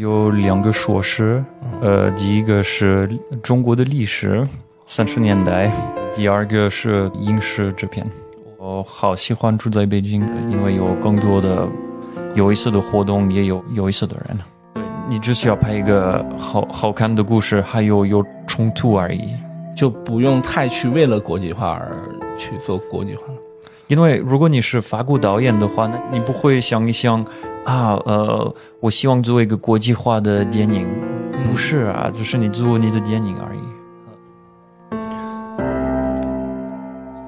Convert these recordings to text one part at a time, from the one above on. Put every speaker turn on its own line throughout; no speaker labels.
有两个硕士，呃，第一个是中国的历史，三十年代；第二个是影视制片。我好喜欢住在北京，因为有更多的有意思的活动，也有有意思的人。对你只需要拍一个好好看的故事，还有有冲突而已，
就不用太去为了国际化而去做国际化。
因为如果你是法国导演的话，那你不会想一想啊，呃，我希望做一个国际化的电影，不是啊，就是你做你的电影而已。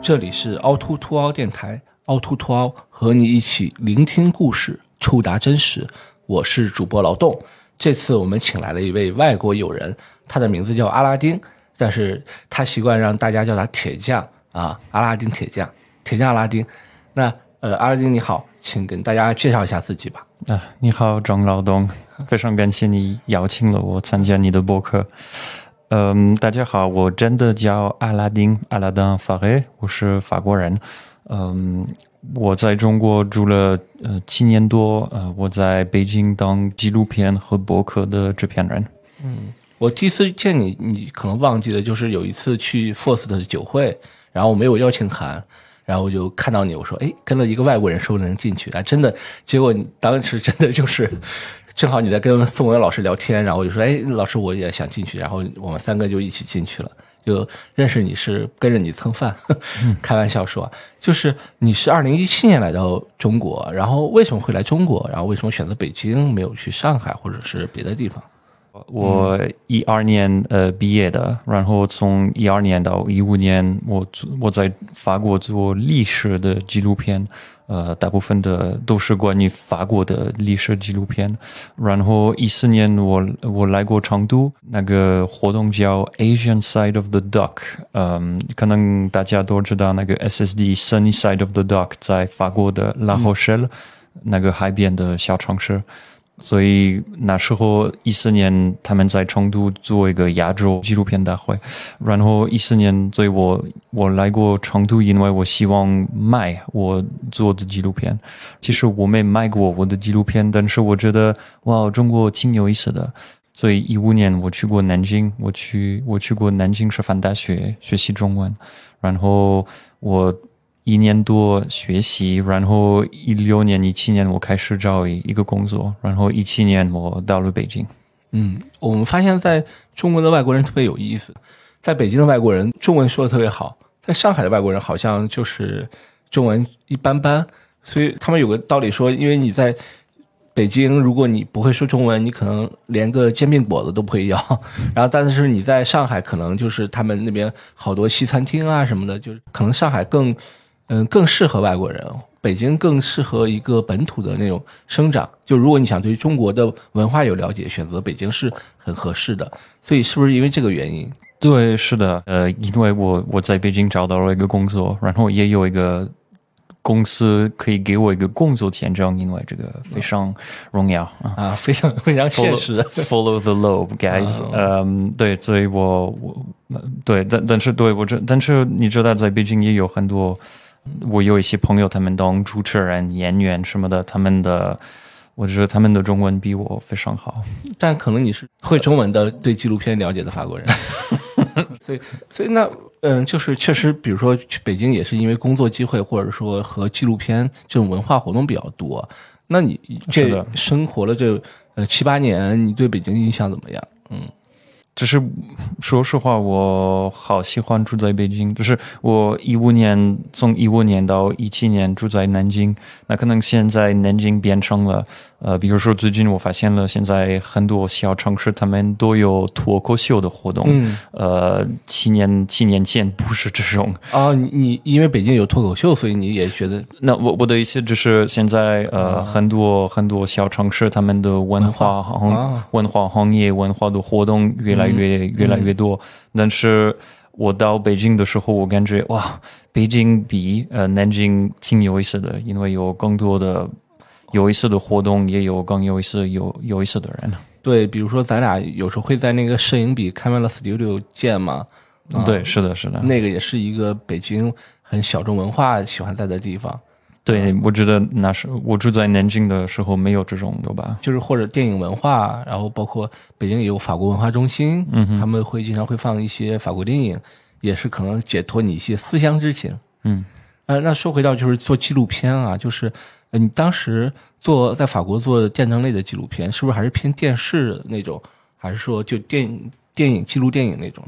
这里是凹凸凸凹电台，凹凸凸凹和你一起聆听故事，触达真实。我是主播劳动，这次我们请来了一位外国友人，他的名字叫阿拉丁，但是他习惯让大家叫他铁匠啊，阿拉丁铁匠。铁匠阿拉丁，那呃，阿拉丁你好，请跟大家介绍一下自己吧。
啊，你好，张老东，非常感谢你邀请了我参加你的播客。嗯，大家好，我真的叫阿拉丁，阿拉丁法雷，我是法国人。嗯，我在中国住了呃七年多，呃，我在北京当纪录片和博客的制片人。
嗯，我第一次见你，你可能忘记了，就是有一次去 Force 的酒会，然后我没有邀请函。然后我就看到你，我说：“哎，跟了一个外国人，是不是能进去？”啊，真的，结果你当时真的就是，正好你在跟宋文老师聊天，然后我就说：“哎，老师，我也想进去。”然后我们三个就一起进去了，就认识你是跟着你蹭饭，开玩笑说，就是你是二零一七年来到中国，然后为什么会来中国？然后为什么选择北京，没有去上海或者是别的地方？
我一二年呃毕业的，然后从一二年到一五年，我我在法国做历史的纪录片，呃，大部分的都是关于法国的历史纪录片。然后一四年我我来过成都，那个活动叫 Asian Side of the Duck，嗯，可能大家都知道那个 SSD Sunny Side of the Duck 在法国的拉霍什那个海边的小城市。所以那时候一四年，他们在成都做一个亚洲纪录片大会。然后一四年，所以我我来过成都，因为我希望卖我做的纪录片。其实我没卖过我的纪录片，但是我觉得哇，中国挺有意思的。所以一五年我去过南京，我去我去过南京师范大学学习中文。然后我。一年多学习，然后一六年、一七年我开始找一个工作，然后一七年我到了北京。
嗯，我们发现在中国的外国人特别有意思，在北京的外国人中文说的特别好，在上海的外国人好像就是中文一般般。所以他们有个道理说，因为你在北京，如果你不会说中文，你可能连个煎饼果子都不会要。然后，但是你在上海，可能就是他们那边好多西餐厅啊什么的，就是可能上海更。嗯，更适合外国人。北京更适合一个本土的那种生长。就如果你想对中国的文化有了解，选择北京是很合适的。所以是不是因为这个原因？
对，是的。呃，因为我我在北京找到了一个工作，然后也有一个公司可以给我一个工作签证，因为这个非常荣耀
啊，非常非常 现实。
Follow the lobe, guys。嗯，对，所以我我对，但但是对我这，但是你知道，在北京也有很多。我有一些朋友，他们当主持人、演员什么的，他们的，我觉得他们的中文比我非常好。
但可能你是会中文的、对纪录片了解的法国人，所以，所以那，嗯，就是确实，比如说去北京也是因为工作机会，或者说和纪录片这种文化活动比较多。那你这生活了这呃七八年，你对北京印象怎么样？嗯。
就是说实话，我好喜欢住在北京。就是我一五年从一五年到一七年住在南京，那可能现在南京变成了。呃，比如说最近我发现了，现在很多小城市他们都有脱口秀的活动。嗯，呃，七年七年前不是这种
啊。你因为北京有脱口秀，所以你也觉得？
那我我的意思就是现在呃，很多很多小城市他们的文化行文化行业文化的活动越来越越来越多。但是我到北京的时候，我感觉哇，北京比呃南京挺有意思的，因为有更多的。有意思的活动，也有更有意思、有有意思的人。
对，比如说咱俩有时候会在那个摄影笔 Camera Studio 见嘛。
对，是的，是的。
那个也是一个北京很小众文化喜欢在的地方。
对，我觉得那是我住在南京的时候没有这种的吧？
就是或者电影文化，然后包括北京也有法国文化中心，
嗯
他们会经常会放一些法国电影，也是可能解脱你一些思乡之情。
嗯，
呃，那说回到就是做纪录片啊，就是呃你当时做在法国做战争类的纪录片，是不是还是偏电视那种，还是说就电影电影记录电影那种？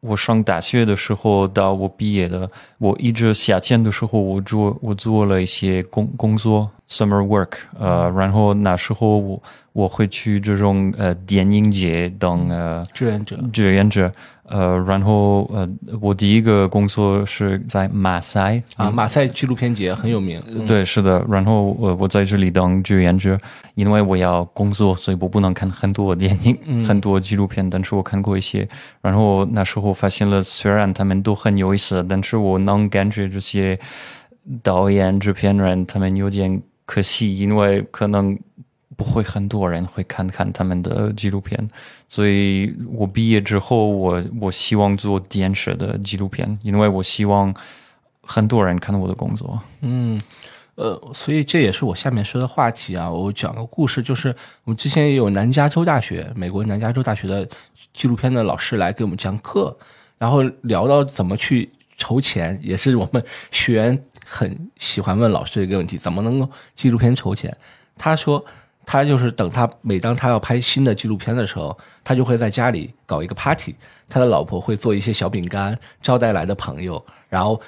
我上大学的时候到我毕业的，我一直夏天的时候我做我做了一些工工作 summer work，呃，然后那时候我我会去这种呃电影节当呃
志愿者
志愿者，呃，然后呃我第一个工作是在马赛
啊，马赛纪录片节很有名。嗯
对，是的。然后我我在这里当志愿者，因为我要工作，所以我不能看很多电影、很多纪录片，但是我看过一些。然后那时候发现了，虽然他们都很有意思，但是我能感觉这些导演、制片人他们有点可惜，因为可能不会很多人会看看他们的纪录片。所以我毕业之后，我我希望做电视的纪录片，因为我希望很多人看到我的工作。
嗯，呃，所以这也是我下面说的话题啊。我讲个故事，就是我们之前也有南加州大学，美国南加州大学的纪录片的老师来给我们讲课，然后聊到怎么去 筹钱，也是我们学员很喜欢问老师的一个问题：怎么能够纪录片筹钱？他说。他就是等他每当他要拍新的纪录片的时候，他就会在家里搞一个 party，他的老婆会做一些小饼干招待来的朋友，然后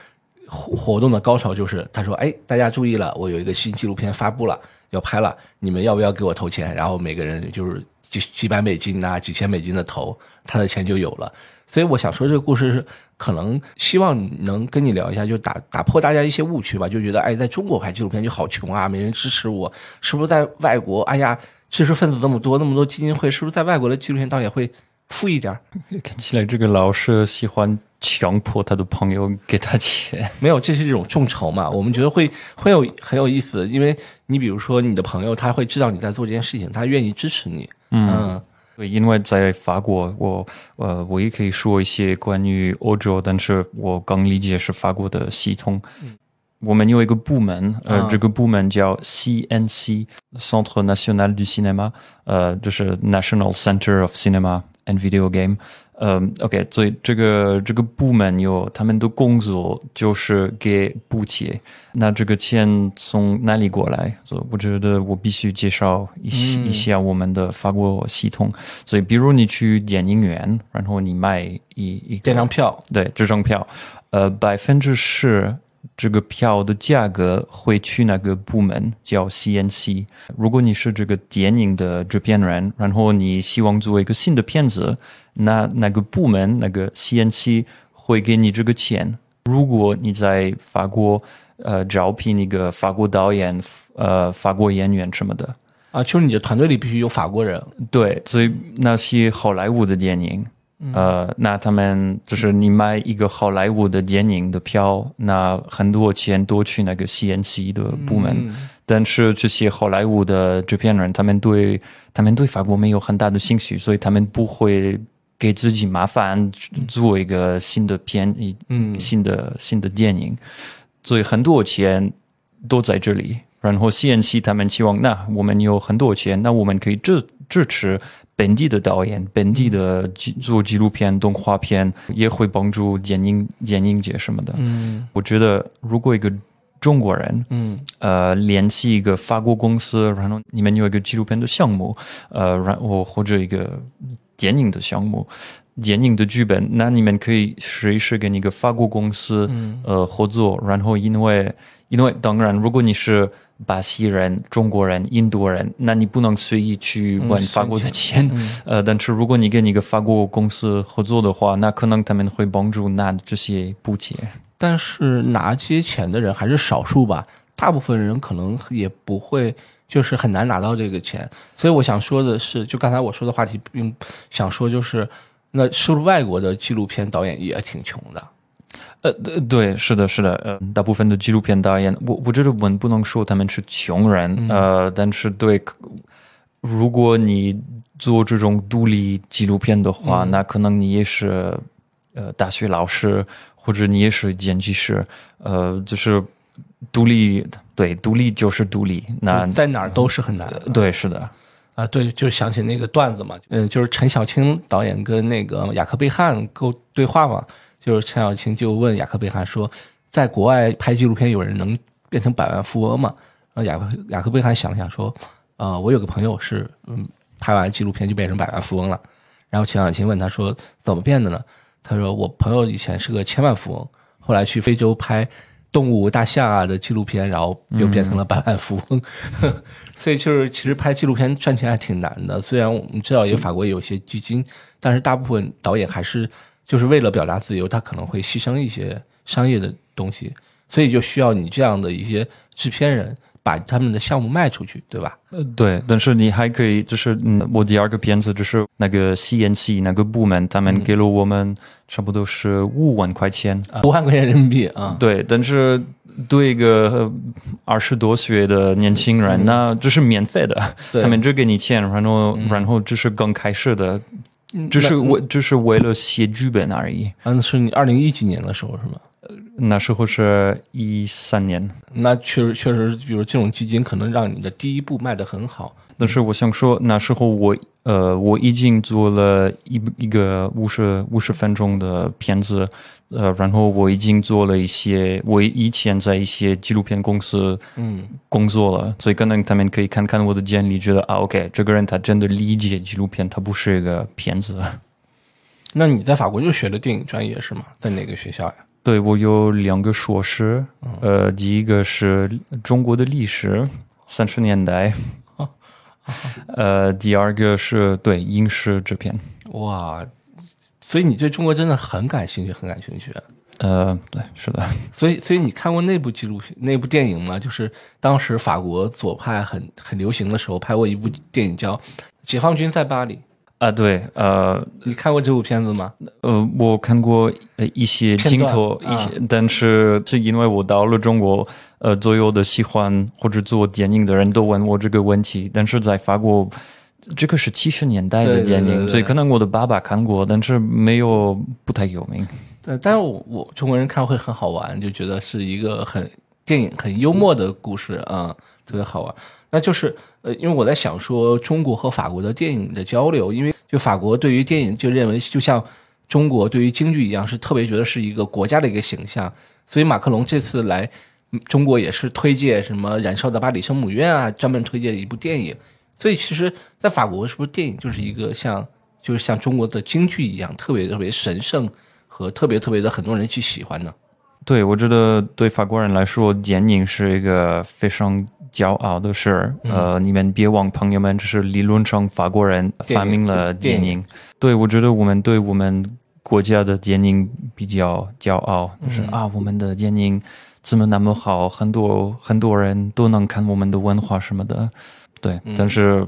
活活动的高潮就是他说：“哎，大家注意了，我有一个新纪录片发布了，要拍了，你们要不要给我投钱？”然后每个人就是几几百美金呐、几千美金的投，他的钱就有了。所以我想说这个故事是可能希望能跟你聊一下，就打打破大家一些误区吧，就觉得哎，在中国拍纪录片就好穷啊，没人支持我，是不是在外国？哎呀，知识分子这么多，那么多基金会，是不是在外国的纪录片导演会富一点？
看起来这个老师喜欢强迫他的朋友给他钱。
没有，这是一种众筹嘛，我们觉得会会有很有意思，因为你比如说你的朋友，他会知道你在做这件事情，他愿意支持你，嗯
对，因为在法国，我呃，我也可以说一些关于欧洲，但是我刚理解是法国的系统。我们有一个部门，呃，
啊
这个部门叫 CNC（Centre National du Cinéma），呃，就是 National Center of Cinema and Video Game。呃，OK，所以这个这个部门有他们的工作就是给补贴，那这个钱从哪里过来？所以我觉得我必须介绍一些、一下我们的法国系统。所以，比如你去电影院，然后你买一一
这张票，
对这张票，呃，百分之十这个票的价格会去那个部门叫 CNC。如果你是这个电影的制片人，然后你希望做一个新的片子，那那个部门那个 CNC 会给你这个钱。如果你在法国呃招聘一个法国导演、呃法国演员什么的，
啊，就是你的团队里必须有法国人，
对，所以那些好莱坞的电影，呃，那他们就是你买一个好莱坞的电影的票，那很多钱都去那个 CNC 的部门。但是这些好莱坞的制片人，他们对他们对法国没有很大的兴趣，所以他们不会给自己麻烦做一个新的片，一
嗯
新的新的电影，所以很多钱都在这里。然后 CNC 他们希望，那我们有很多钱，那我们可以支支持本地的导演、本地的做纪录片、动画片，也会帮助电影电影节什么的。
嗯。
我觉得如果一个中国人，
嗯。
呃，联系一个法国公司，然后你们有一个纪录片的项目，呃，然后或者一个电影的项目，电影的剧本，那你们可以试一试跟一个法国公司、呃合作，然后因为因为当然，如果你是巴西人、中国人、印度人，那你不能随意去管法国的钱，呃，但是如果你跟一个法国公司合作的话，那可能他们会帮助拿这些补贴。
但是拿这些钱的人还是少数吧，大部分人可能也不会，就是很难拿到这个钱。所以我想说的是，就刚才我说的话题，并想说就是，那是不是外国的纪录片导演也挺穷的？
呃，对对，是的，是的，呃，大部分的纪录片导演，我我觉得我们不能说他们是穷人，呃，但是对，如果你做这种独立纪录片的话，那可能你也是呃大学老师，或者你也是剪辑师，呃，就是独立，对，独立就是独立。那
在哪儿都是很难的。
对，是的。
啊，对，就是想起那个段子嘛，嗯，就是陈小青导演跟那个雅克贝汉沟对话嘛，就是陈小青就问雅克贝汉说，在国外拍纪录片，有人能变成百万富翁吗？然后雅克雅克贝汉想了想说，呃，我有个朋友是，嗯，拍完纪录片就变成百万富翁了。然后陈小青问他说，怎么变的呢？他说，我朋友以前是个千万富翁，后来去非洲拍动物大象啊的纪录片，然后又变成了百万富翁。所以就是，其实拍纪录片赚钱还挺难的。虽然我们知道有法国有些基金，但是大部分导演还是就是为了表达自由，他可能会牺牲一些商业的东西。所以就需要你这样的一些制片人把他们的项目卖出去，对吧？
呃，对。但是你还可以，就是嗯，我第二个片子就是那个 CNC 那个部门，他们给了我们差不多是五万块钱，
五万块钱人民币啊。
对，但是。对一个二十多岁的年轻人，那这是免费的，他们只给你钱，然后然后这是刚开始的，这是为只是为了写剧本而已。
嗯，是你二零一几年的时候是吗？
那时候是一三年。
那确实确实，比如这种基金可能让你的第一部卖得很好。
但是我想说，那时候我呃我已经做了一一个五十五十分钟的片子。呃，然后我已经做了一些，我以前在一些纪录片公司嗯工作了，所以可能他们可以看看我的简历，觉得啊，OK，这个人他真的理解纪录片，他不是一个骗子。
那你在法国就学的电影专业是吗？在哪个学校呀？
对，我有两个硕士，呃，第一个是中国的历史，三十年代，呃，第二个是对英式制片。
哇。所以你对中国真的很感兴趣，很感兴趣。
呃，对，是的。
所以，所以你看过那部纪录片、那部电影吗？就是当时法国左派很很流行的时候，拍过一部电影叫《解放军在巴黎》
啊。对，呃，
你看过这部片子吗？
呃，我看过一些镜头，一些，但是是因为我到了中国，呃，所有的喜欢或者做电影的人都问我这个问题，但是在法国。这个是七十年代的电影，所以可能我的爸爸看过，但是没有不太有名。
对，但是我我中国人看会很好玩，就觉得是一个很电影很幽默的故事啊，特别好玩。那就是呃，因为我在想说中国和法国的电影的交流，因为就法国对于电影就认为就像中国对于京剧一样，是特别觉得是一个国家的一个形象，所以马克龙这次来中国也是推荐什么《燃烧的巴黎圣母院》啊，专门推荐一部电影。所以，其实，在法国，是不是电影就是一个像，就是像中国的京剧一样，特别特别神圣和特别特别的很多人去喜欢呢？
对，我觉得对法国人来说，电影是一个非常骄傲的事。呃，你们别忘，朋友们，这是理论上法国人发明了电影。对，我觉得我们对我们国家的电影比较骄傲，就是啊，我们的电影怎么那么好，很多很多人都能看我们的文化什么的。对，但是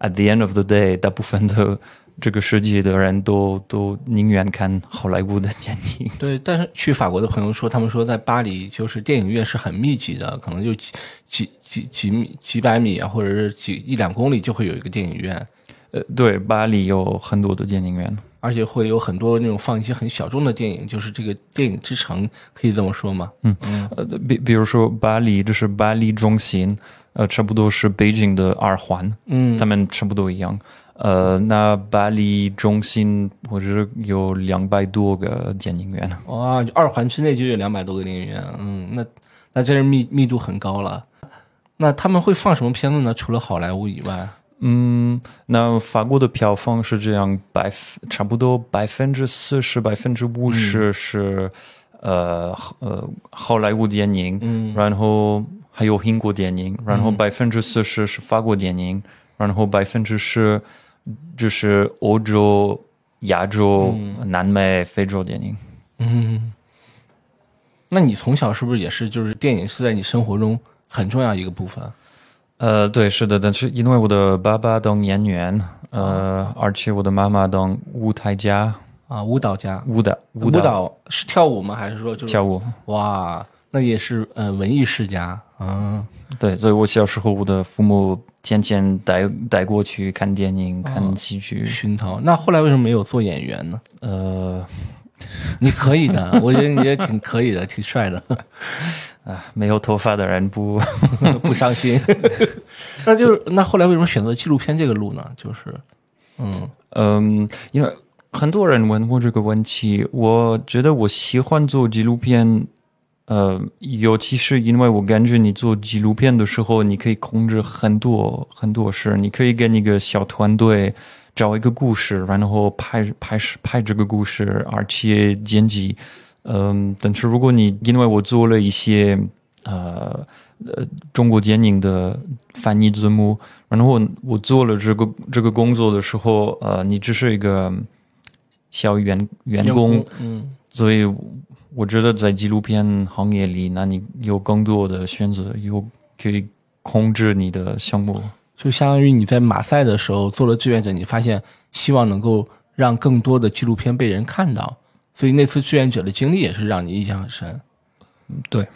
at the end of the day，大部分的这个世界的人都都宁愿看好莱坞的电影。
对，但是去法国的朋友说，他们说在巴黎就是电影院是很密集的，可能就几几几几米几百米啊，或者是几一两公里就会有一个电影院。
呃，对，巴黎有很多的电影院，
而且会有很多那种放一些很小众的电影，就是这个电影之城，可以这么说吗？
嗯嗯，呃，比比如说巴黎，就是巴黎中心。呃，差不多是北京的二环，嗯，他们差不多一样。呃，那巴黎中心或者有两百多个电影院。
哇，二环之内就有两百多个电影院，嗯，那那真是密密度很高了。那他们会放什么片子呢？除了好莱坞以外？
嗯，那法国的票房是这样，百差不多百分之四十、百分之五十是呃呃好莱坞电影，嗯，然后。还有英国电影，然后百分之四十是法国电影，然后百分之十就是欧洲、亚洲、南美、非洲电影。
嗯，那你从小是不是也是就是电影是在你生活中很重要一个部分？
呃，对，是的，但是因为我的爸爸当演员，呃，而且我的妈妈当舞台家
啊，舞蹈家，
舞蹈
舞蹈是跳舞吗？还是说就是
跳舞？
哇，那也是呃文艺世家。嗯，
对，所以我小时候我的父母天天带带过去看电影、看戏剧
熏陶。那后来为什么没有做演员呢？呃，你可以的，我觉得你也挺可以的，挺帅的。
啊，没有头发的人不
不伤心。那就是那后来为什么选择纪录片这个路呢？就是，嗯
嗯，因为很多人问我这个问题，我觉得我喜欢做纪录片，呃，尤其是因为我感觉你做纪录片的时候，你可以控制很多很多事，你可以跟一个小团队找一个故事，然后拍拍拍这个故事，而且剪辑。嗯，但是如果你因为我做了一些呃呃中国电影的翻译字幕，然后我我做了这个这个工作的时候，呃，你只是一个小员员工，
嗯
所以我觉得在纪录片行业里，那你有更多的选择，有可以控制你的项目。
就相当于你在马赛的时候做了志愿者，你发现希望能够让更多的纪录片被人看到，所以那次志愿者的经历也是让你印象很深。
对，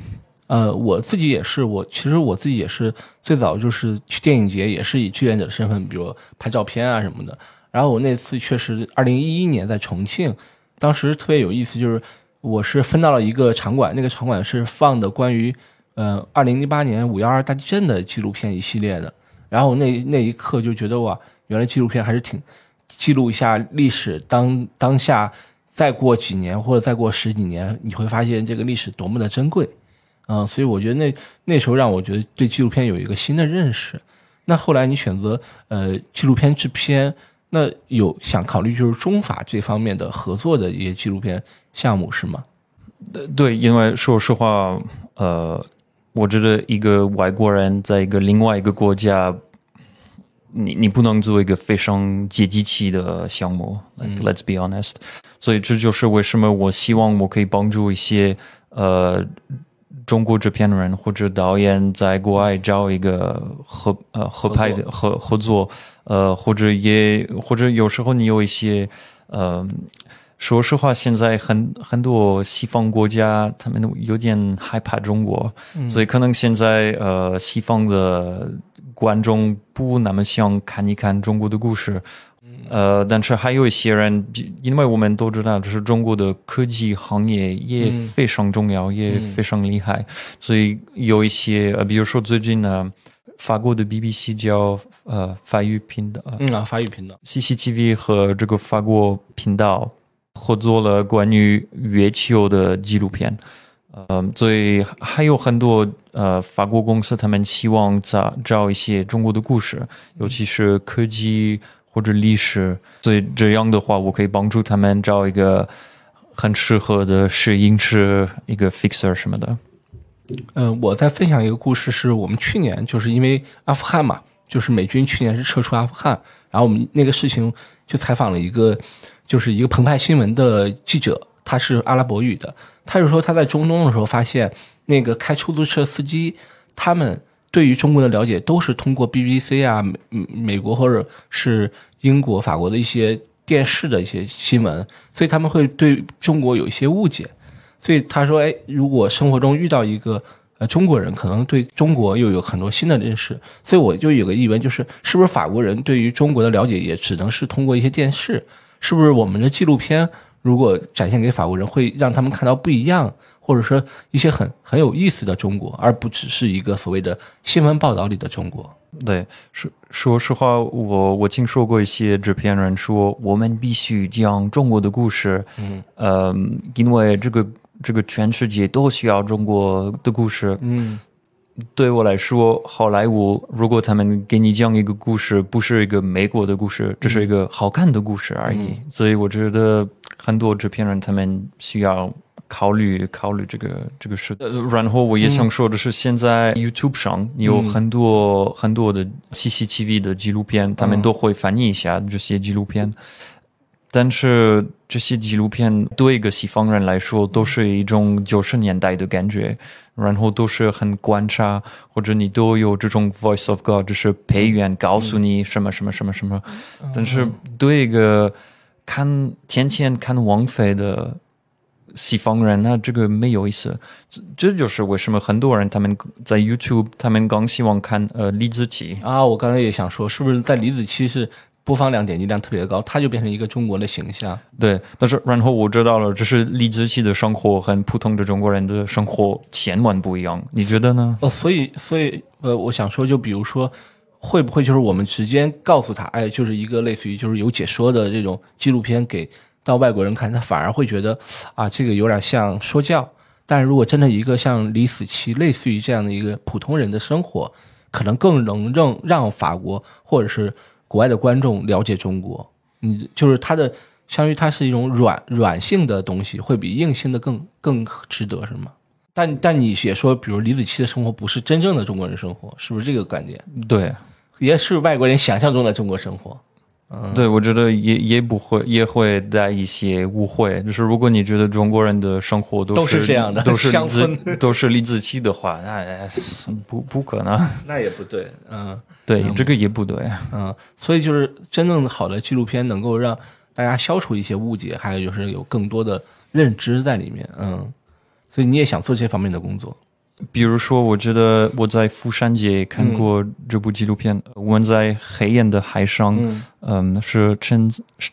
呃，我自己也是，我其实我自己也是最早就是去电影节，也是以志愿者的身份，比如拍照片啊什么的。然后我那次确实，二零一一年在重庆，当时特别有意思，就是我是分到了一个场馆，那个场馆是放的关于呃二零零八年五幺二大地震的纪录片一系列的。然后那那一刻就觉得哇，原来纪录片还是挺记录一下历史当当下，再过几年或者再过十几年，你会发现这个历史多么的珍贵。嗯，所以我觉得那那时候让我觉得对纪录片有一个新的认识。那后来你选择呃纪录片制片，那有想考虑就是中法这方面的合作的一些纪录片项目是吗？
对，因为说实话，呃，我觉得一个外国人在一个另外一个国家，你你不能做一个非常接地气的项目。Like, Let's be honest。所以这就是为什么我希望我可以帮助一些呃中国制片人或者导演在国外找一个合呃合拍的合合作，呃或者也或者有时候你有一些呃。说实话，现在很很多西方国家，他们有点害怕中国，所以可能现在呃，西方的观众不那么想看一看中国的故事。呃，但是还有一些人，比因为我们都知道，就是中国的科技行业也非常重要，也非常厉害，所以有一些呃，比如说最近呢，法国的 BBC 叫呃法语频道，
嗯啊，法语频道。
CCTV 和这个法国频道合作了关于月球的纪录片，呃，所以还有很多呃法国公司，他们希望找找一些中国的故事，尤其是科技或者历史，所以这样的话，我可以帮助他们找一个很适合的摄影师，一个 fixer 什么的。
嗯，我再分享一个故事，是我们去年就是因为阿富汗嘛，就是美军去年是撤出阿富汗，然后我们那个事情就采访了一个，就是一个澎湃新闻的记者，他是阿拉伯语的，他就说他在中东的时候发现，那个开出租车司机他们对于中国的了解都是通过 BBC 啊、美美国或者是英国、法国的一些电视的一些新闻，所以他们会对中国有一些误解。所以他说：“哎，如果生活中遇到一个呃中国人，可能对中国又有很多新的认识。所以我就有个疑问，就是是不是法国人对于中国的了解也只能是通过一些电视？是不是我们的纪录片如果展现给法国人，会让他们看到不一样，或者说一些很很有意思的中国，而不只是一个所谓的新闻报道里的中国？”
对，说说实话，我我听说过一些制片人说，我们必须讲中国的故事，
嗯，
呃，因为这个这个全世界都需要中国的故事。
嗯
对我来说，好莱坞如果他们给你讲一个故事，不是一个美国的故事，这是一个好看的故事而已。所以我觉得很多制片人他们需要考虑考虑这个这个事。呃，然后我也想说的是，现在 YouTube 上有很多、很多的 CCTV 的纪录片，他们都会翻译一下这些纪录片。但是这些纪录片对一个西方人来说都是一种九十年代的感觉，然后都是很观察，或者你都有这种 voice of God，就是配乐告诉你什么什么什么什么。但是对一个看天天看王菲的西方人，那这个没有意思。这这就是为什么很多人他们在 YouTube，他们更希望看呃李子柒。
啊，我刚才也想说，是不是在李子柒是播放量、点击量特别高，它就变成一个中国的形象。
对，但是然后我知道了，这是李子柒的生活和普通的中国人的生活千万不一样，你觉得呢？
哦，所以，所以，呃，我想说，就比如说，会不会就是我们直接告诉他，哎，就是一个类似于就是有解说的这种纪录片给到外国人看，他反而会觉得啊，这个有点像说教。但是如果真的一个像李子柒类似于这样的一个普通人的生活，可能更能让让法国或者是。国外的观众了解中国，你就是它的，相当于它是一种软软性的东西，会比硬性的更更值得，是吗？但但你也说，比如李子柒的生活不是真正的中国人生活，是不是这个观点？
对，
也是外国人想象中的中国生活。
对，我觉得也也不会，也会带一些误会。就是如果你觉得中国人的生活
都
是
这样的，
都是
乡村，
都是李子柒的话，那不不可能。
那也不对，嗯，
对，这个也不对，
嗯。所以就是真正好的纪录片能够让大家消除一些误解，还有就是有更多的认知在里面，嗯。所以你也想做这方面的工作。
比如说，我觉得我在釜山节看过这部纪录片《我们在黑暗的海上》，嗯，是陈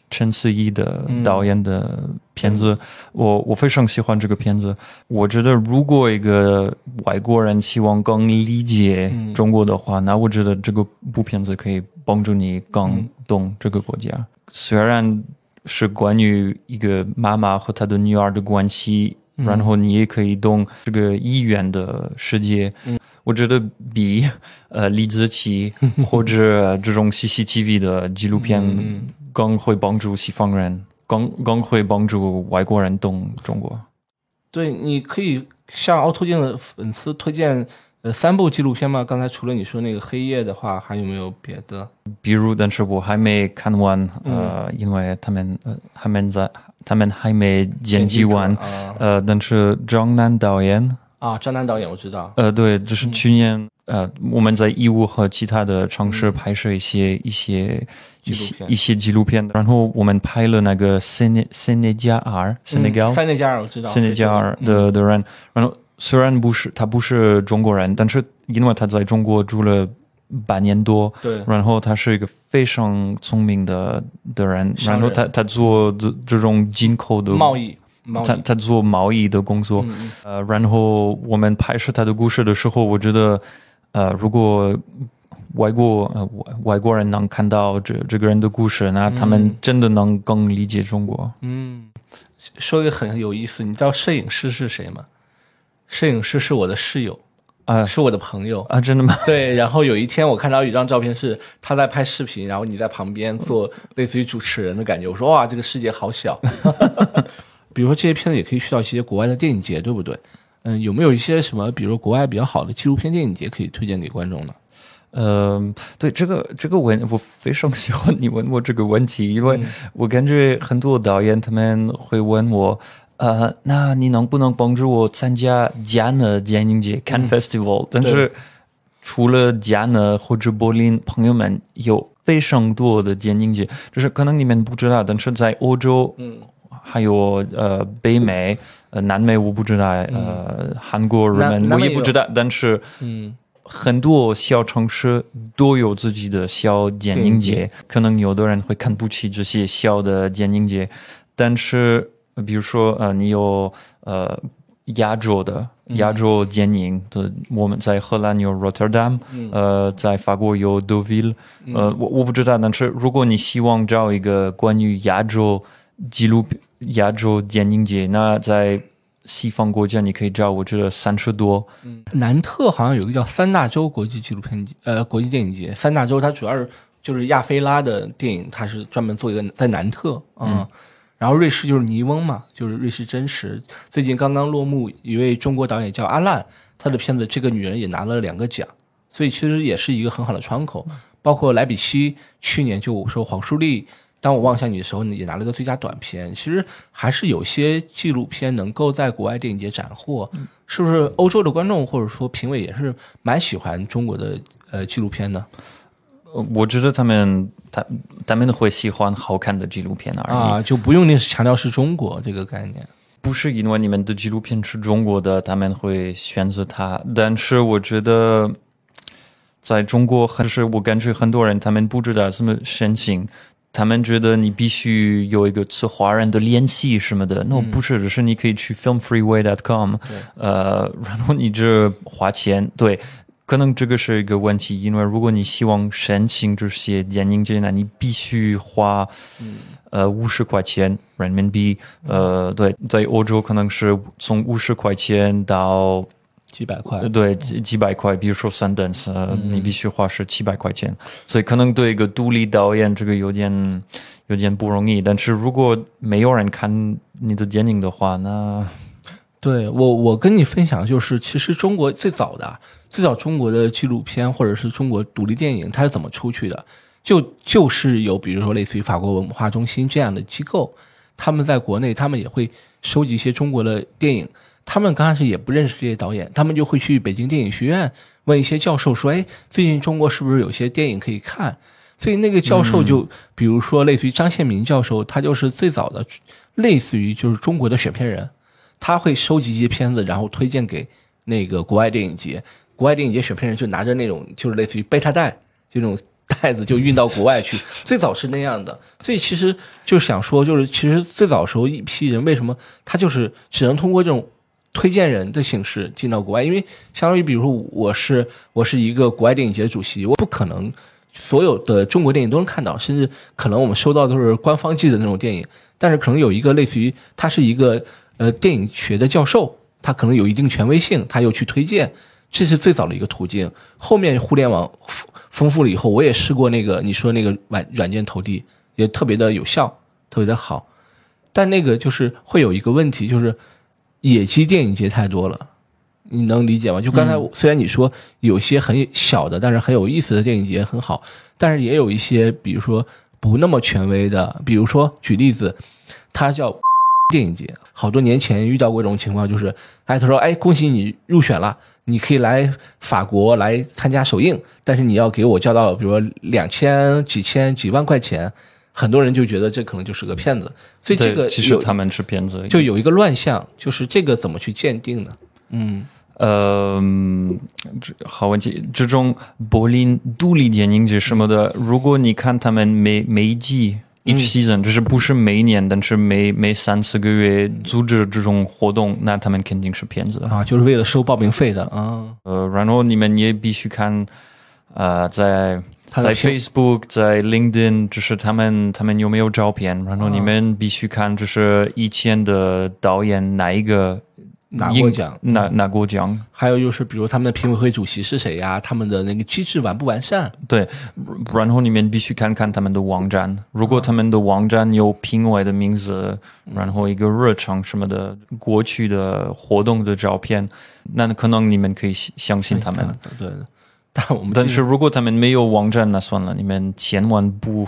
陈思义的导演的片子。我我非常喜欢这个片子。我觉得，如果一个外国人希望更理解中国的话，那我觉得这个部片子可以帮助你更懂这个国家。虽然是关于一个妈妈和她的女儿的关系。然后你也可以懂这个亿元的世界。我觉得比呃李子柒 或者这种 CCTV 的纪录片更会帮助西方人，更更会帮助外国人懂中国。
对，你可以向凹凸镜的粉丝推荐。呃，三部纪录片吗？刚才除了你说那个黑夜的话，还有没有别的？
比如，但是我还没看完，呃，因为他们呃他们在他们还没剪辑完，呃，但是张楠导演
啊，张楠导演我知道，
呃，对，就是去年呃我们在义乌和其他的城市拍摄一些一些一些一些纪录片，然后我们拍了那个塞内塞内加尔，塞内加尔，
塞内加尔我知道，
塞内加尔的的人，然后。虽然不是他不是中国人，但是因为他在中国住了半年多，
对，
然后他是一个非常聪明的的人，然后他他做这这种进口的
贸易，
他他做贸易的工作，呃，然后我们拍摄他的故事的时候，我觉得，呃，如果外国呃外外国人能看到这这个人的故事，那他们真的能更理解中国。
嗯，说一个很有意思，你知道摄影师是谁吗？摄影师是我的室友，啊，是我的朋友
啊，真的吗？
对。然后有一天我看到一张照片，是他在拍视频，然后你在旁边做 类似于主持人的感觉。我说哇，这个世界好小。比如说这些片子也可以去到一些国外的电影节，对不对？嗯，有没有一些什么，比如国外比较好的纪录片电影节可以推荐给观众呢？
嗯，对这个这个问，我非常喜欢你问我这个问题，因为我感觉很多导演他们会问我。呃，那你能不能帮助我参加加纳电影节看 festival？但是除了加纳或者柏林，朋友们有非常多的电影节，就是可能你们不知道，但是在欧洲，嗯，还有呃北美、呃南美，我不知道，呃韩国、人们我也不知道，但是嗯，很多小城市都有自己的小电影节，可能有的人会看不起这些小的电影节，但是。比如说，呃，你有呃亚洲的亚洲电影的，我们在荷兰有 Rotterdam，呃，在法国有 Deauville，呃，我我不知道，但是如果你希望找一个关于亚洲纪录亚洲电影节，那在西方国家你可以找，我觉得三十多。
嗯，南特好像有一个叫三大洲国际纪录片节，呃，国际电影节。三大洲它主要是就是亚非拉的电影，它是专门做一个在南特，嗯。然后瑞士就是尼翁嘛，就是瑞士真实。最近刚刚落幕，一位中国导演叫阿烂，他的片子《这个女人》也拿了两个奖，所以其实也是一个很好的窗口。包括莱比锡去年就说黄树立，当我望向你的时候，也拿了个最佳短片。其实还是有些纪录片能够在国外电影节斩获，是不是？欧洲的观众或者说评委也是蛮喜欢中国的呃纪录片的。
我觉得他们他他们会喜欢好看的纪录片而已。
啊，就不用那强调是中国这个概念。
不是因为你们的纪录片是中国的，他们会选择它。但是我觉得，在中国，还是我感觉很多人他们不知道怎么申请，他们觉得你必须有一个是华人的联系什么的，那、不是，只是你可以去 filmfreeway.com，呃，然后你这花钱，对，可能这个是一个问题，因为如果你希望申请这些电影节呢，你必须花。呃，五十块钱人民币，呃，对，在欧洲可能是从五十块钱到
几百块，
对，几几百块。比如说 Sundance，呃，你必须花是七百块钱，所以可能对一个独立导演这个有点有点不容易。但是如果没有人看你的电影的话，那
对我我跟你分享就是，其实中国最早的最早中国的纪录片或者是中国独立电影，它是怎么出去的？就就是有，比如说类似于法国文化中心这样的机构，他们在国内，他们也会收集一些中国的电影。他们刚开始也不认识这些导演，他们就会去北京电影学院问一些教授说：“哎，最近中国是不是有些电影可以看？”所以那个教授就，比如说类似于张献民教授，他就是最早的，类似于就是中国的选片人，他会收集一些片子，然后推荐给那个国外电影节。国外电影节选片人就拿着那种就是类似于贝塔带这种。袋子就运到国外去，最早是那样的，所以其实就想说，就是其实最早时候一批人为什么他就是只能通过这种推荐人的形式进到国外，因为相当于比如说我是我是一个国外电影节的主席，我不可能所有的中国电影都能看到，甚至可能我们收到都是官方寄的那种电影，但是可能有一个类似于他是一个呃电影学的教授，他可能有一定权威性，他又去推荐，这是最早的一个途径，后面互联网。丰富了以后，我也试过那个你说那个软软件投递，也特别的有效，特别的好。但那个就是会有一个问题，就是野鸡电影节太多了，你能理解吗？就刚才虽然你说有些很小的，但是很有意思的电影节很好，但是也有一些，比如说不那么权威的，比如说举例子，它叫电影节，好多年前遇到过一种情况，就是哎，他说哎，恭喜你入选了。你可以来法国来参加首映，但是你要给我交到，比如说两千、几千、几万块钱，很多人就觉得这可能就是个骗子。所以这个
其实他们是骗子，
就有一个乱象，就是这个怎么去鉴定呢？嗯，
呃，好问题。这种柏林独立电影节什么的，如果你看他们每每一季。Each season 就是不是每一年，但是每每三四个月组织这种活动，那他们肯定是骗子
啊，就是为了收报名费的啊。
呃，然后你们也必须看，呃，在在 Facebook、在 LinkedIn，就是他们他们有没有照片，然后你们必须看，就是以前的导演哪一个。
拿过奖，
拿拿过奖，
还有就是，比如他们的评委会主席是谁呀？他们的那个机制完不完善？
对，然后你们必须看看他们的网站。如果他们的网站有评委的名字，然后一个日常什么的过去的活动的照片，那可能你们可以相信他们。
对，但我们
但是如果他们没有网站，那算了，你们千万不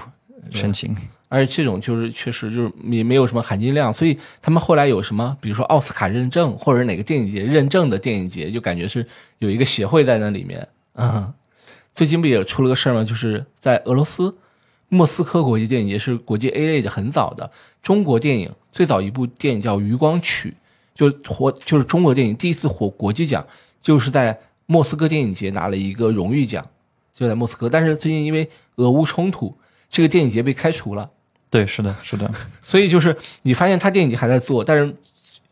申请。
而且这种就是确实就是也没有什么含金量，所以他们后来有什么，比如说奥斯卡认证或者哪个电影节认证的电影节，就感觉是有一个协会在那里面。嗯，最近不也出了个事儿吗？就是在俄罗斯莫斯科国际电影节是国际 A 类的，很早的中国电影最早一部电影叫《余光曲》，就火就是中国电影第一次获国际奖，就是在莫斯科电影节拿了一个荣誉奖，就在莫斯科。但是最近因为俄乌冲突，这个电影节被开除了。
对，是的，是的，
所以就是你发现他电影节还在做，但是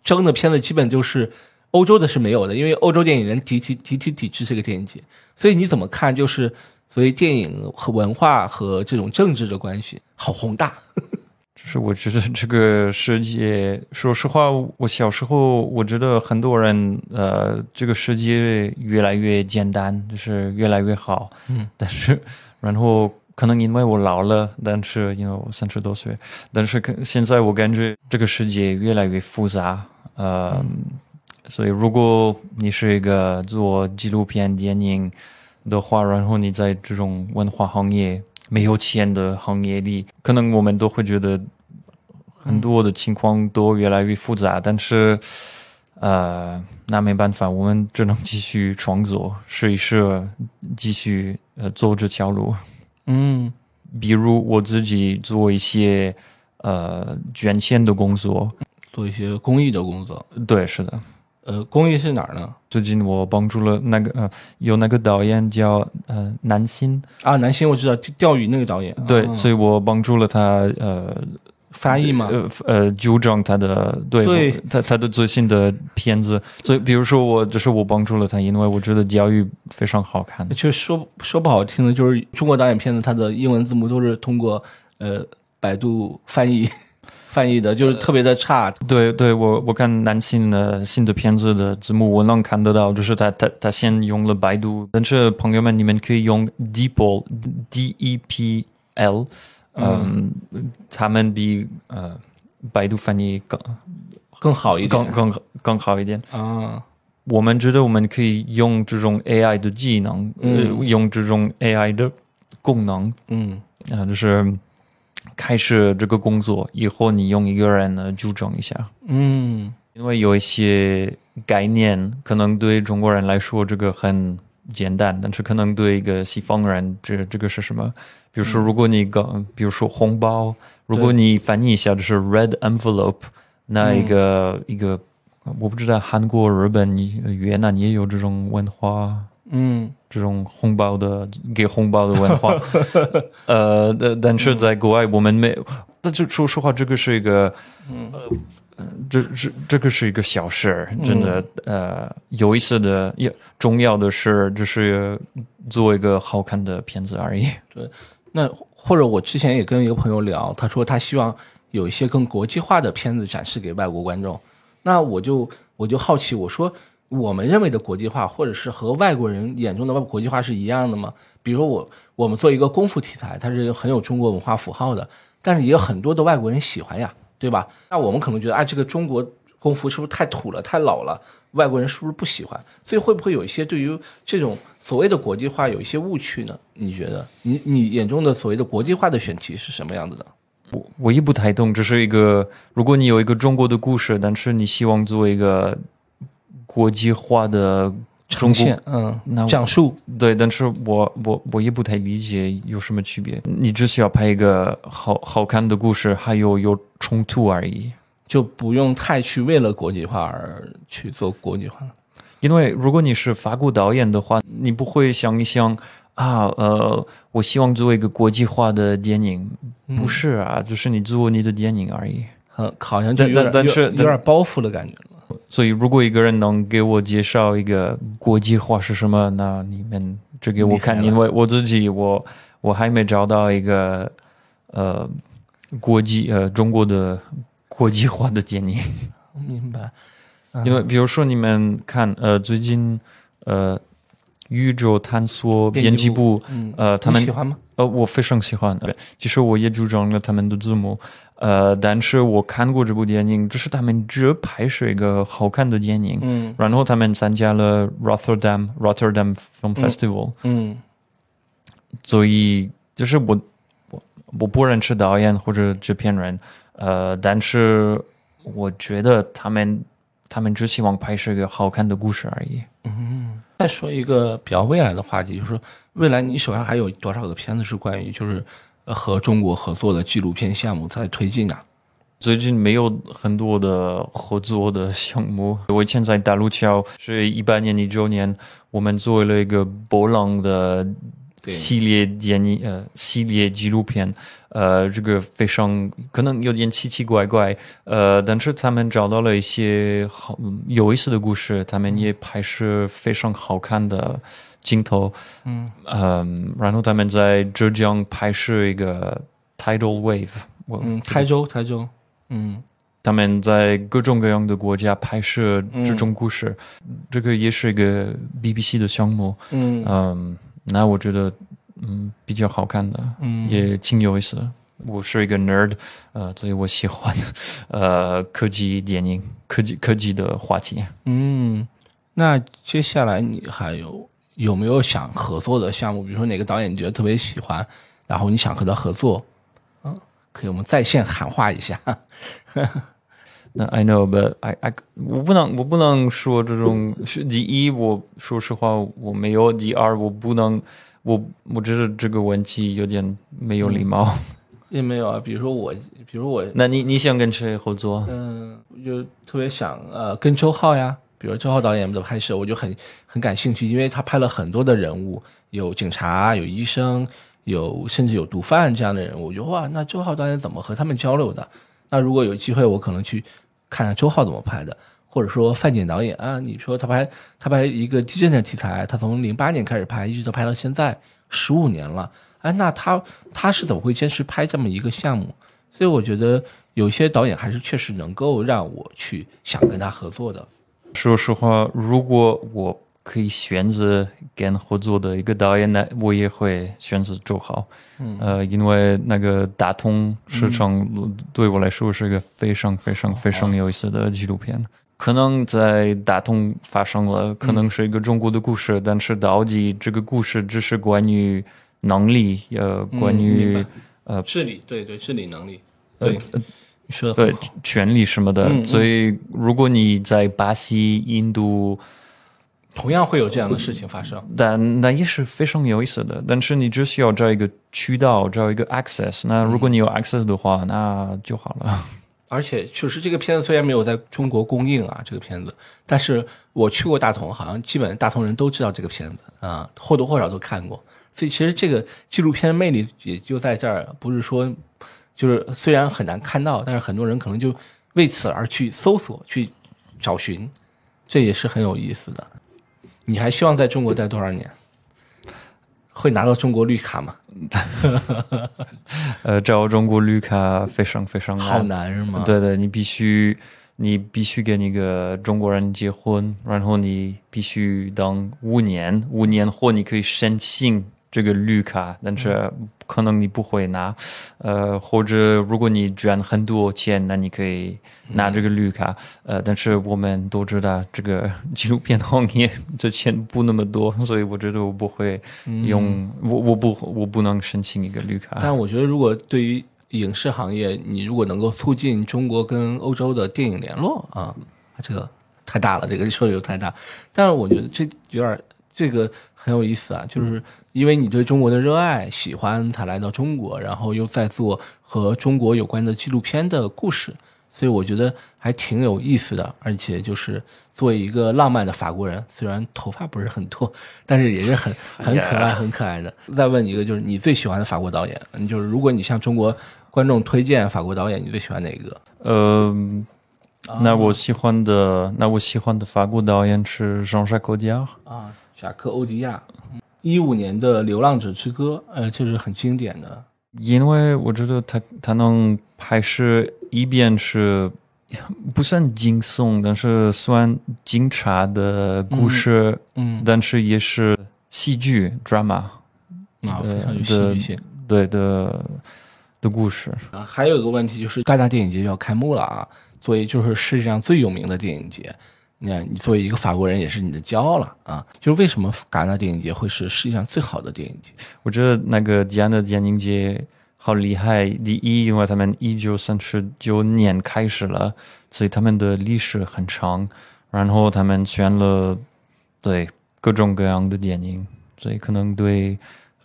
争的片子基本就是欧洲的是没有的，因为欧洲电影人提提提提抵制这个电影节，所以你怎么看？就是所以电影和文化和这种政治的关系好宏大。
就是我觉得这个世界，说实话，我小时候我觉得很多人呃，这个世界越来越简单，就是越来越好，嗯，但是然后。可能因为我老了，但是因为我三十多岁，但是现在我感觉这个世界越来越复杂，呃，所以如果你是一个做纪录片电影的话，然后你在这种文化行业没有钱的行业里，可能我们都会觉得很多的情况都越来越复杂，但是呃，那没办法，我们只能继续创作，试一试，继续呃走这条路。
嗯，
比如我自己做一些呃捐献的工作，
做一些公益的工作。
对，是的。
呃，公益是哪儿呢？
最近我帮助了那个呃，有那个导演叫呃南星，
啊，南星我知道，钓鱼那个导演，
对，
啊
所以我帮助了他呃
翻译嘛？
呃呃纠正他的对
对
他他的最新的片子，所以比如说我就是我帮助了他，因为我觉得教育非常好看。
其实说说不好听的，就是中国导演片子，它的英文字幕都是通过呃百度翻译 翻译的，就是特别的差。
对对，我我看南星的新的片子的字幕，我能看得到，就是他他他先用了百度，但是朋友们，你们可以用 DeepL D E P L，嗯，他们比呃百度翻译更
更好一点
更更更好一点。
啊，
我们觉得我们可以用这种 AI 的技能，
嗯
呃，用这种 AI 的功能，
嗯
啊、就是开始这个工作以后，你用一个人呢纠正一下。
嗯
因为有一些概念可能对中国人来说这个很简单，但是可能对一个西方人，这这个是什么？比如说，如果你刚，比如说红包，如果你翻译一下就是 red envelope，那一个、一个，我不知道韩国、日本、越南也有这种文化。
嗯。
这种红包的给红包的文化，呃，但但是在国外我们没有。但就说实话，这个是一个，呃，这这这个是一个小事，真的，呃，有意思的，也重要的是，就是做一个好看的片子而已。
那或者我之前也跟一个朋友聊，他说他希望有一些更国际化的片子展示给外国观众。那我就我就好奇，我说我们认为的国际化，或者是和外国人眼中的国际化是一样的吗？比如说我我们做一个功夫题材，它是很有中国文化符号的，但是也有很多的外国人喜欢呀，对吧？那我们可能觉得啊，这个中国功夫是不是太土了、太老了？外国人是不是不喜欢？所以会不会有一些对于这种所谓的国际化有一些误区呢？你觉得你你眼中的所谓的国际化的选题是什么样子的？
我我也不太懂，这是一个，如果你有一个中国的故事，但是你希望做一个国际化的
呈现，嗯
那，
讲述，
对，但是我我我也不太理解有什么区别。你只需要拍一个好好看的故事，还有有冲突而已。
就不用太去为了国际化而去做国际化了。
因为如果你是法国导演的话，你不会想一想啊，呃，我希望做一个国际化的电影，不是啊，就是你做你的电影而已。
嗯，好像就有点
但但是
有有点包袱的感觉了。
所以，如果一个人能给我介绍一个国际化是什么，那你们这给我看，因为我自己我我还没找到一个呃国际呃中国的国际化的电影。
明白。
因为比如说你们看呃最近呃宇宙探索编辑部
嗯，
呃他们
喜欢吗？
呃我非常喜欢，对，其实我也主张了他们的字幕。呃，但是我看过这部电影，就是他们只拍摄一个好看的电影，
嗯
然后他们参加了 Rotterdam Rotterdam Film
嗯
Festival，、
嗯
所以就是我我我不认识导演或者制片人，呃，但是我觉得他们他们只希望拍摄一个好看的故事而已。
嗯。再说一个比较未来的话题，就是说未来你手上还有多少个片子是关于就是呃和中国合作的纪录片项目在推进啊？
最近没有很多的合作的项目。我以前在大陆桥是一八年、一九年，我们做了一个波浪的
对
系列电影，呃，系列纪录片，呃，这个非常可能有点奇奇怪怪，呃，但是他们找到了一些好嗯有意思的故事，他们也拍摄非常好看的镜头，
嗯。
嗯，然后他们在浙江拍摄一个 tidal wave，我
嗯，台州台州，嗯。
他们在各种各样的国家拍摄这种故事，这个也是一个 BBC 的项目。
嗯。
嗯，那我觉得嗯比较好看的，
嗯
也挺有意思的。我是一个 nerd，呃，所以我喜欢呃科技电影、科技科技的话题。
嗯，那接下来你还有有没有想合作的项目？比如说哪个导演你觉得特别喜欢，然后你想和他合作？嗯，可以我们在线喊话一下。
那 I know, but I I 我不能我不能说这种是第一，我说实话我没有；第二，我不能我我觉得这个问题有点没有礼貌。
也没有啊，比如说我，比如我，
那你你想跟谁合作？
嗯，就特别想呃跟周浩呀，比如周浩导演的拍摄，我就很很感兴趣，因为他拍了很多的人物，有警察，有医生，有甚至有毒贩这样的人物。我觉得哇，那周浩导演怎么和他们交流的？那如果有机会，我可能去看看周浩怎么拍的，或者说范景导演啊，你说他拍他拍一个地震的题材，他从零八年开始拍，一直都拍到现在十五年了。哎，那他他是怎么会坚持拍这么一个项目？所以我觉得有些导演还是确实能够让我去想跟他合作的。
说实话，如果我可以选择跟合作的一个导演，那我也会选择周浩。嗯，呃，因为那个大同市场对我来说是一个非常非常非常有意思的纪录片。可能在大同发生了，可能是一个中国的故事，但是到底这个故事只是关于。能力，呃，关于呃
治理，对对，治理能力，对，你说
对，权力什么的。所以，如果你在巴西、印度，
同样会有这样的事情发生，
但那也是非常有意思的。但是，你只需要找一个渠道，找一个 access。那如果你有 access 的话，那就好了。
而且，确实这个片子虽然没有在中国公映啊，这个片子，但是我去过大同，好像基本大同人都知道这个片子啊，或多或少都看过。所以其实这个纪录片的魅力也就在这儿，不是说就是虽然很难看到，但是很多人可能就为此而去搜索、去找寻，这也是很有意思的。你还希望在中国待多少年？会拿到中国绿卡吗？
呃，找中国绿卡非常非常
好难是吗？
对对，你必须你必须跟一个中国人结婚，然后你必须等五年，五年后你可以申请。这个绿卡，但是可能你不会拿，呃，或者如果你赚很多钱，那你可以拿这个绿卡，呃，但是我们都知道这个纪录片行业这钱不那么多，所以我觉得我不会用，我我不我不能申请一个绿卡。
但我觉得如果对于影视行业，你如果能够促进中国跟欧洲的电影联络啊，这个太大了，这个说的又太大。但是我觉得这有点这个。很有意思啊，就是因为你对中国的热爱，喜欢才来到中国，然后又在做和中国有关的纪录片的故事，所以我觉得还挺有意思的。而且就是作为一个浪漫的法国人，虽然头发不是很多，但是也是很 很可爱、很可爱的。再问一个，就是你最喜欢的法国导演，就是如果你向中国观众推荐法国导演，你最喜欢哪个？
呃，那我喜欢的，那我喜欢的法国导演是 Jean-Jacques Audiard
啊。贾克·欧迪亚，一五年的《流浪者之歌》，呃，这是很经典的。
因为我觉得他他能拍摄一边是 不算惊悚，但是算警察的故事，嗯，但是也是戏剧 drama
啊，非常有戏剧性，
对的的故事。
啊，还有一个问题就是，戛纳电影节要开幕了啊，作为就是世界上最有名的电影节。你看，你作为一个法国人，也是你的骄傲了啊！就是为什么戛纳电影节会是世界上最好的电影节？
我觉得那个戛纳电影节好厉害。第一，因为他们一九三十九年开始了，所以他们的历史很长。然后他们选了对各种各样的电影，所以可能对。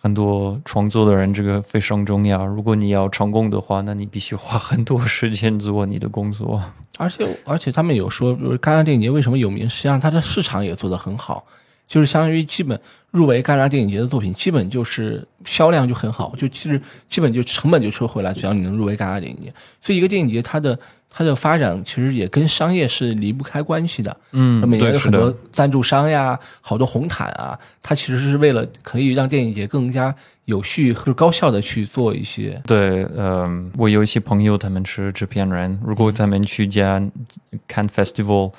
很多创作的人，这个非常重要。如果你要成功的话，那你必须花很多时间做你的工作。
而且，而且他们有说，比如戛纳电影节为什么有名？实际上，它的市场也做得很好，就是相当于基本入围戛纳电影节的作品，基本就是销量就很好，就其实基本就成本就收回来。只要你能入围戛纳电影节，所以一个电影节它的。它的发展其实也跟商业是离不开关系的，
嗯，
每年有很多赞助商呀，好多红毯啊，它其实是为了可以让电影节更加有序和高效的去做一些。
对，嗯，我有一些朋友他们是制片人，如果他们去家看 festival，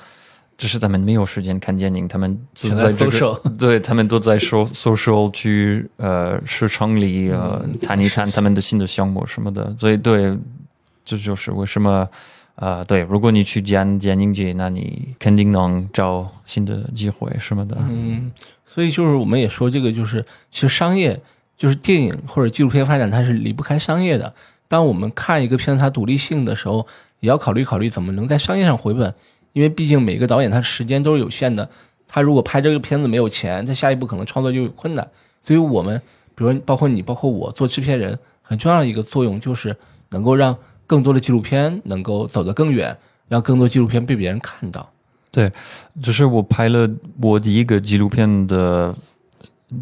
只是他们没有时间看电影，他们
就在这个，
对他们都在说 social 去呃市场里呃谈一谈他们的新的项目什么的，所以对，这就是为什么。啊，对，如果你去见见宁姐，那你肯定能找新的机会什么的。
嗯，所以就是我们也说这个，就是其实商业就是电影或者纪录片发展，它是离不开商业的。当我们看一个片子它独立性的时候，也要考虑考虑怎么能在商业上回本，因为毕竟每个导演他时间都是有限的，他如果拍这个片子没有钱，他下一步可能创作就有困难。所以我们比如包括你，包括我做制片人，很重要的一个作用就是能够让。更多的纪录片能够走得更远，让更多纪录片被别人看到。
对，就是我拍了我第一个纪录片的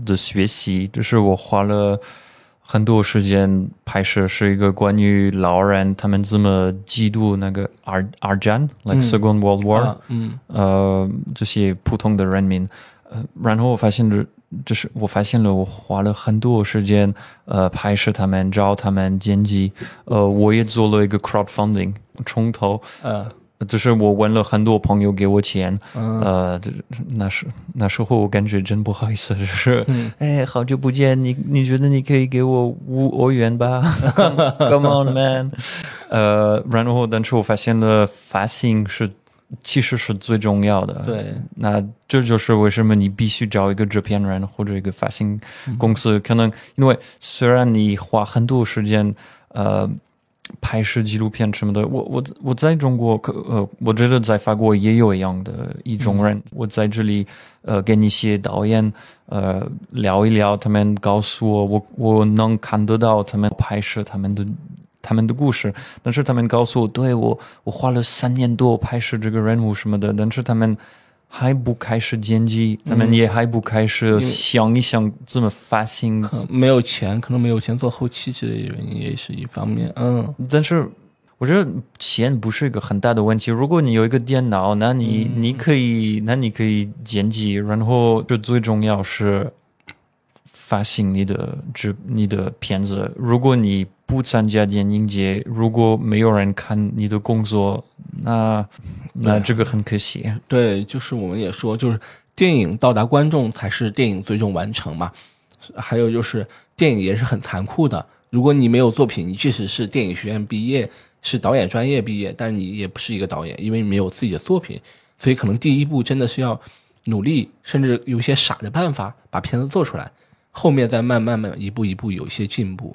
的学习，就是我花了很多时间拍摄，是一个关于老人他们怎么嫉妒那个二二战，like Second World War，、
啊嗯。
呃，这些普通的人民，呃，然后我发现了，就是我发现了，我花了很多时间，呃，拍摄他们，找他们剪辑，呃，我也做了一个 crowdfunding，从头，
呃
就是我问了很多朋友给我钱，
嗯。
呃，那时那时候我感觉真不好意思，就是，
嗯。
哎，好久不见，你你觉得你可以给我五欧元吧？Come on man，呃，然后但是我发现了发行是其实是最重要的，
对，
那这就是为什么你必须找一个制片人或者一个发行公司，可能因为虽然你花很多时间，呃。拍摄纪录片什么的，我我我在中国，可呃，我觉得在法国也有一样的一种人。我在这里，呃，跟一些导演，呃，聊一聊，他们告诉我，我我能看得到他们拍摄他们的他们的故事，但是他们告诉我，对我我花了三年多拍摄这个人物什么的，但是他们还不开始剪辑，他们也还不开始想一想怎么发行。
可没有钱，可能没有钱做后期之类的原因也是一方面。嗯，
但是我觉得钱不是一个很大的问题。如果你有一个电脑，那你、你可以，那你可以剪辑，然后就最重要是发行你的这你的片子。如果你不参加电影节，如果没有人看你的工作，那那这个很可惜。
对，就是我们也说，就是电影到达观众才是电影最终完成嘛。还有就是电影也是很残酷的，如果你没有作品，你即使是电影学院毕业，是导演专业毕业，但是你也不是一个导演，因为你没有自己的作品，所以可能第一步真的是要努力，甚至有一些傻的办法把片子做出来，后面再慢慢慢一步一步有一些进步。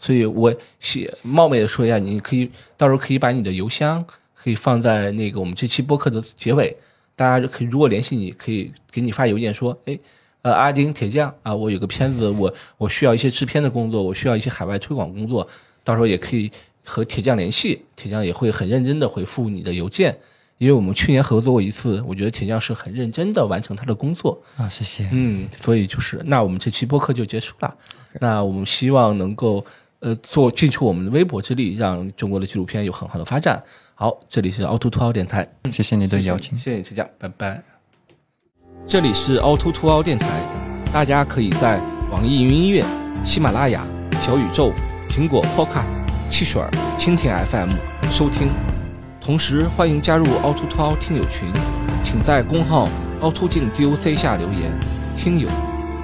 所以我写冒昧的说一下，你可以到时候可以把你的邮箱可以放在那个我们这期播客的结尾，大家就可以如果联系你，可以给你发邮件说，哎，呃，阿丁铁匠啊，我有个片子，我我需要一些制片的工作，我需要一些海外推广工作，到时候也可以和铁匠联系，铁匠也会很认真的回复你的邮件，因为我们去年合作过一次，我觉得铁匠是很认真的完成他的工作，
啊，谢谢。
嗯，所以就是，那我们这期播客就结束了。那我们希望能够呃做尽出我们的微薄之力，让中国的纪录片有很好的发展。好，这里是凹凸凸凹电台，
谢谢你的邀请。
谢谢你，铁匠，拜拜。这里是凹凸凸凹电台，大家可以在网易云音乐、喜马拉雅、小宇宙、苹果 Podcast、汽水儿、蜻蜓 FM 收听。同时，欢迎加入凹凸凸凹听友群，请在公号凹凸镜 DOC 下留言。听友，